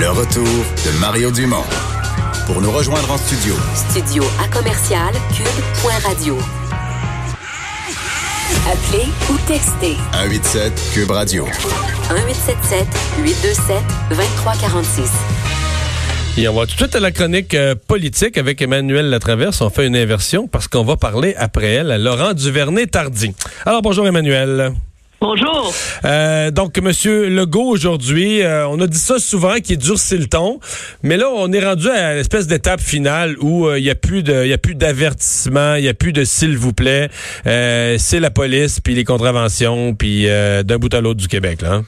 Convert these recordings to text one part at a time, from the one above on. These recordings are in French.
Le retour de Mario Dumont. Pour nous rejoindre en studio. Studio à commercial cube.radio. Appelez ou textez. 187 Cube Radio. 1877 827 2346. Et on va tout de suite à la chronique euh, politique avec Emmanuel Latraverse. On fait une inversion parce qu'on va parler après elle à Laurent Duvernay-Tardy. Alors bonjour Emmanuel. Bonjour. Euh, donc, Monsieur Legault, aujourd'hui, euh, on a dit ça souvent, qu'il durcit le ton, mais là, on est rendu à l'espèce d'étape finale où euh, il n'y a plus de, il y a plus d'avertissement, il y a plus de s'il vous plaît, c'est la police, puis les contraventions, puis d'un bout à l'autre du Québec, là. Hein?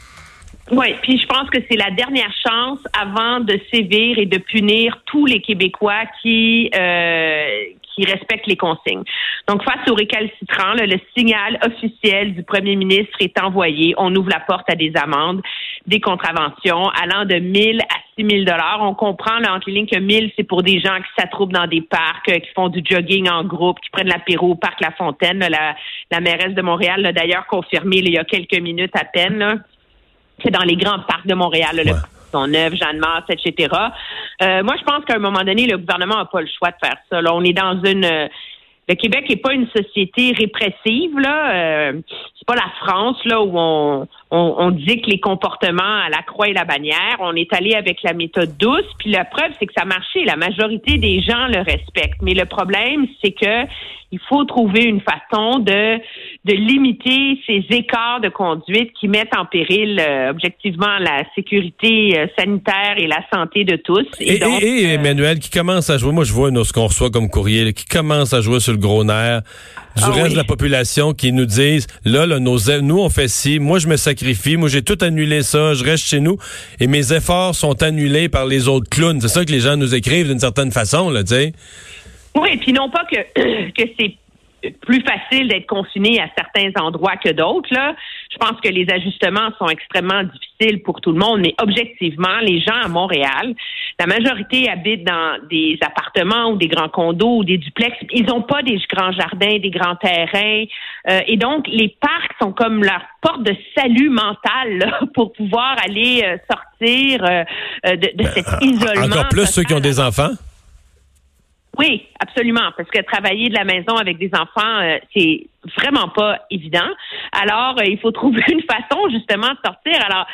Oui, puis je pense que c'est la dernière chance avant de sévir et de punir tous les Québécois qui euh, respectent les consignes. Donc, face au récalcitrant, le signal officiel du premier ministre est envoyé. On ouvre la porte à des amendes, des contraventions allant de 1000 à 6000 dollars. On comprend là, entre les lignes que 1000, c'est pour des gens qui s'attroupent dans des parcs, euh, qui font du jogging en groupe, qui prennent l'apéro au parc La Fontaine. la, la mairesse de Montréal l'a d'ailleurs confirmé il y a quelques minutes à peine. C'est dans les grands parcs de Montréal, Son-Neuf, Jeanne-Mars, etc. Euh, moi, je pense qu'à un moment donné, le gouvernement n'a pas le choix de faire ça. Là, on est dans une euh, le Québec n'est pas une société répressive là. Euh, c'est pas la France là où on, on, on dicte les comportements à la croix et la bannière. On est allé avec la méthode douce. Puis la preuve, c'est que ça a marché. La majorité des gens le respectent. Mais le problème, c'est que il faut trouver une façon de de limiter ces écarts de conduite qui mettent en péril euh, objectivement la sécurité euh, sanitaire et la santé de tous. Et, donc, et, euh, Emmanuel qui commence à jouer, moi je vois nous, ce qu'on reçoit comme courrier, qui commence à jouer sur le gros nerf du ah reste de la population qui nous disent là, là nos, nous on fait ci, moi je me sacrifie, moi j'ai tout annulé ça, je reste chez nous et mes efforts sont annulés par les autres clowns. C'est ça que les gens nous écrivent d'une certaine façon, là, tu sais. Oui, puis non pas que, que c'est plus facile d'être confiné à certains endroits que d'autres. Là. Je pense que les ajustements sont extrêmement difficiles pour tout le monde, mais objectivement, les gens à Montréal, la majorité habitent dans des appartements ou des grands condos ou des duplex. Ils n'ont pas des grands jardins, des grands terrains. Euh, et donc, les parcs sont comme leur porte de salut mental pour pouvoir aller euh, sortir euh, de, de, cet ben, isolement. Encore plus ceux qui ont des enfants? Oui, absolument, parce que travailler de la maison avec des enfants, euh, c'est vraiment pas évident. Alors, euh, il faut trouver une façon justement de sortir. Alors,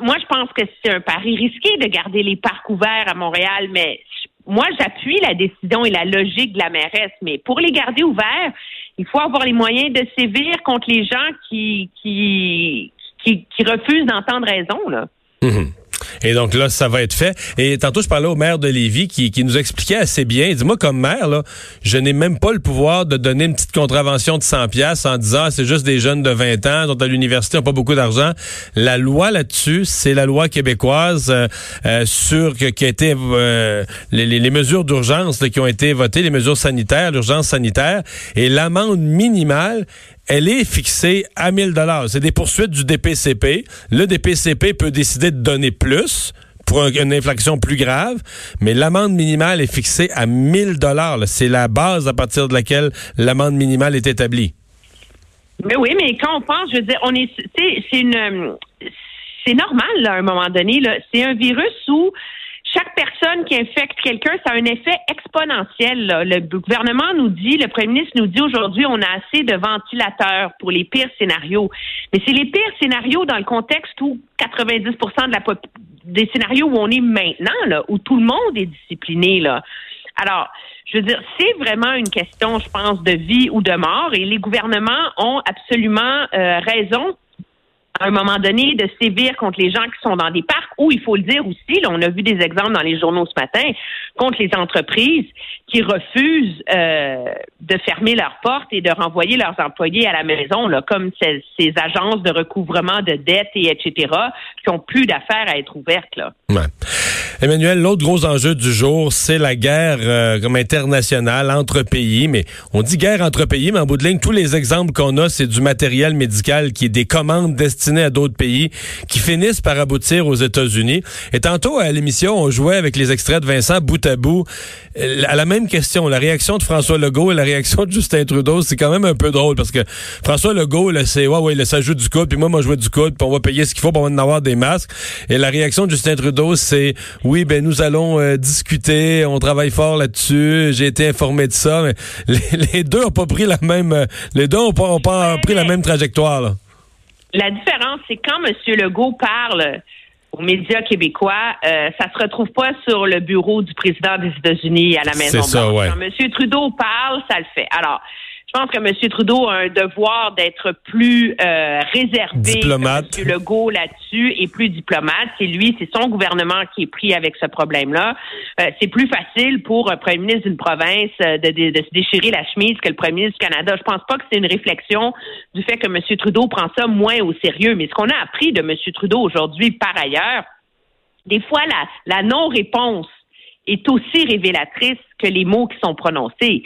moi, je pense que c'est un pari risqué de garder les parcs ouverts à Montréal, mais moi, j'appuie la décision et la logique de la mairesse, mais pour les garder ouverts, il faut avoir les moyens de sévir contre les gens qui qui qui, refusent d'entendre raison là. Mmh. Et donc là, ça va être fait. Et tantôt, je parlais au maire de Lévis qui, nous expliquait assez bien. Dis-moi, comme maire, je n'ai même pas le pouvoir de donner une petite contravention de 100 pièces en disant c'est juste des jeunes de 20 ans, sont à l'université, n'ont pas beaucoup d'argent. La loi là-dessus, c'est la loi québécoise euh, euh, sur qui a été euh, les, les, mesures d'urgence qui ont été votées, les mesures sanitaires, l'urgence sanitaire, et l'amende minimale elle est fixée à 1000 dollars. C'est des poursuites du DPCP. Le DPCP peut décider de donner plus pour une infraction plus grave, mais l'amende minimale est fixée à 1000 dollars. C'est la base à partir de laquelle l'amende minimale est établie. Mais oui, mais quand on pense, je veux dire, on est, c'est une, c'est normal à un moment donné. C'est un virus où chaque personne qui infecte quelqu'un, ça a un effet exponentiel. Le gouvernement nous dit, le premier ministre nous dit aujourd'hui, on a assez de ventilateurs pour les pires scénarios. Mais c'est les pires scénarios dans le contexte où 90% de la des scénarios où on est maintenant, là, où tout le monde est discipliné. Là. Alors, je veux dire, c'est vraiment une question, je pense, de vie ou de mort, et les gouvernements ont absolument euh, raison à un moment donné de sévir contre les gens qui sont dans des parcs ou il faut le dire aussi, là, on a vu des exemples dans les journaux ce matin, contre les entreprises qui refusent euh, de fermer leurs portes et de renvoyer leurs employés à la maison, là, comme ces, ces agences de recouvrement de dettes et etc., qui ont plus d'affaires à être ouvertes. Là. Emmanuel, l'autre gros enjeu du jour, c'est la guerre euh, comme internationale entre pays. Mais on dit guerre entre pays, mais en bout de ligne, tous les exemples qu'on a, c'est du matériel médical qui est des commandes destinées à d'autres pays qui finissent par aboutir aux États-Unis. Et tantôt, à l'émission, on jouait avec les extraits de Vincent bout à bout à la même question. La réaction de François Legault et la réaction de Justin Trudeau, c'est quand même un peu drôle parce que François Legault, là, c'est, ouais, ouais, là, ça joue du coude, puis moi, moi, je joue du coude, puis on va payer ce qu'il faut pour en avoir des masques. Et la réaction de Justin Trudeau, c'est, oui, ben nous allons euh, discuter, on travaille fort là-dessus, j'ai été informé de ça, mais les, deux ont pas pris la même, euh, les deux ont pas, pas pris la même trajectoire. La différence, c'est quand M. Legault parle aux médias québécois, euh, ça se retrouve pas sur le bureau du président des États-Unis à la Maison Blanche. Quand M. Trudeau parle, ça le fait. Alors, je pense que M. Trudeau a un devoir d'être plus euh, réservé diplomate. que M. Legault là-dessus et plus diplomate. C'est lui, c'est son gouvernement qui est pris avec ce problème-là. Euh, c'est plus facile pour un premier ministre d'une province euh, de, de, se déchirer la chemise que le premier ministre du Canada. Je pense pas que c'est une réflexion du fait que M. Trudeau prend ça moins au sérieux. Mais ce qu'on a appris de M. Trudeau aujourd'hui, par ailleurs, des fois, la, la non-réponse est aussi révélatrice que les mots qui sont prononcés.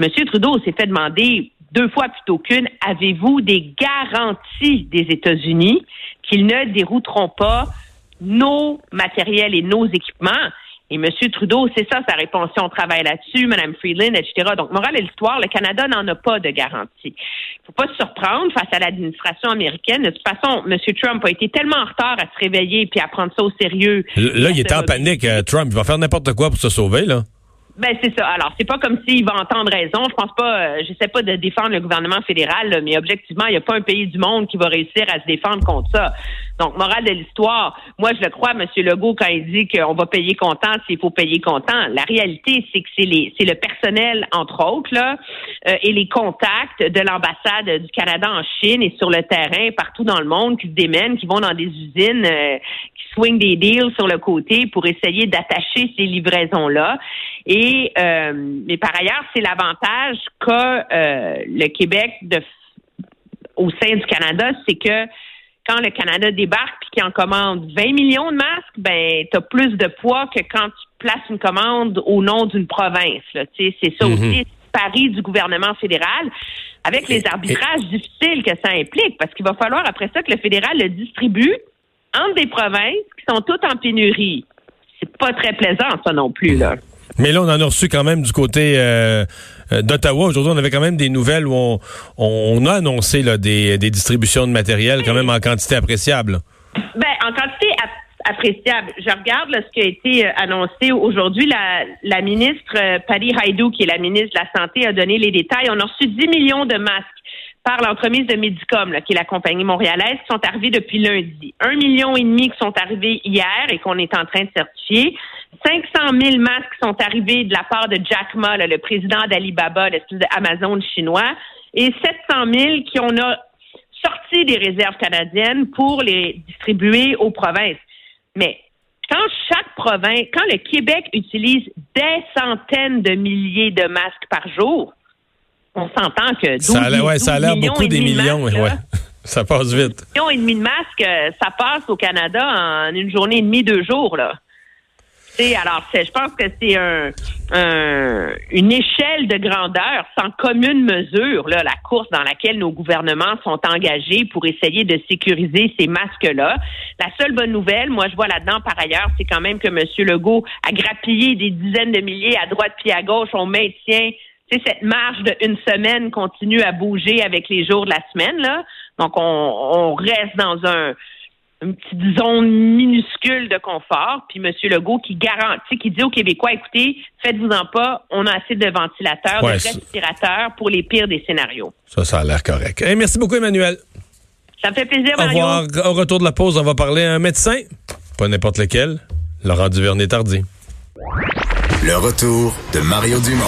M. Trudeau s'est fait demander deux fois plutôt qu'une, avez-vous des garanties des États-Unis qu'ils ne dérouteront pas nos matériels et nos équipements? Et M. Trudeau, c'est ça sa réponse. on travaille là-dessus, Mme Freeland, etc. Donc, morale et l'histoire, le Canada n'en a pas de garantie. Il ne faut pas se surprendre face à l'administration américaine. De toute façon, M. Trump a été tellement en retard à se réveiller puis à prendre ça au sérieux. Là, il est en panique, euh, Trump. Il va faire n'importe quoi pour se sauver, là. Ben c'est ça. Alors c'est pas comme s'il va entendre raison. Je pense pas. Euh, j'essaie pas de défendre le gouvernement fédéral, mais objectivement, il n'y a pas un pays du monde qui va réussir à se défendre contre ça. Donc morale de l'histoire, moi je le crois, M. Legault quand il dit qu'on va payer comptant s'il faut payer comptant. La réalité c'est que c'est les c'est le personnel entre autres là euh, et les contacts de l'ambassade du Canada en Chine et sur le terrain partout dans le monde qui se démènent, qui vont dans des usines, euh, qui swing des deals sur le côté pour essayer d'attacher ces livraisons là. Et euh, mais par ailleurs, c'est l'avantage qu'a euh, le Québec de, au sein du Canada, c'est que quand le Canada débarque puis qu'il en commande 20 millions de masques, ben tu as plus de poids que quand tu places une commande au nom d'une province. C'est ça mm-hmm. aussi pari du gouvernement fédéral, avec les arbitrages difficiles que ça implique, parce qu'il va falloir après ça que le fédéral le distribue entre des provinces qui sont toutes en pénurie. C'est pas très plaisant, ça non plus, là. Mais là, on en a reçu quand même du côté euh, d'Ottawa. Aujourd'hui, on avait quand même des nouvelles où on, a annoncé des, distributions de matériel quand même en quantité appréciable. Ben, en quantité appréciable. Je regarde ce qui a été euh, annoncé aujourd'hui. La, ministre Patty Haidou, qui est la ministre de la Santé, a donné les détails. On a reçu 10 millions de masques par l'entremise de Medicom, qui est la compagnie montréalaise, qui sont arrivés depuis lundi. Un million et demi qui sont arrivés hier et qu'on est en train de certifier. 500 000 masques sont arrivés de la part de Jack Ma, le président d'Alibaba, l'espèce d'Amazon chinois, et 700 000 qui ont sorti des réserves canadiennes pour les distribuer aux provinces. Mais quand chaque province, quand le Québec utilise des centaines de milliers de masques par jour, on s'entend que 12, ça a, ouais, a l'air beaucoup des millions, ouais. Ça passe vite. Millions et demi de masques, euh, ça passe au Canada en une journée et demie, deux jours, là alors, je pense que c'est un, une échelle de grandeur sans commune mesure, là, la course dans laquelle nos gouvernements sont engagés pour essayer de sécuriser ces masques-là. La seule bonne nouvelle, moi, je vois là-dedans, par ailleurs, c'est quand même que M. Legault a grappillé des dizaines de milliers à droite puis à gauche. On maintient cette marge de une semaine continue à bouger avec les jours de la semaine, là. Donc, on, on reste dans un, une petite zone minuscule de confort. Puis M. Legault qui garantit, qui dit aux Québécois, écoutez, faites-vous-en pas, on a assez de ventilateurs, de respirateurs pour les pires des scénarios. Ça, ça a l'air correct. merci beaucoup, Emmanuel. Ça me fait plaisir, Mario. Au revoir. Au retour de la pause, on va parler à un médecin, pas n'importe lequel, Laurent Duvernay-Tardy. Le retour de Mario Dumont.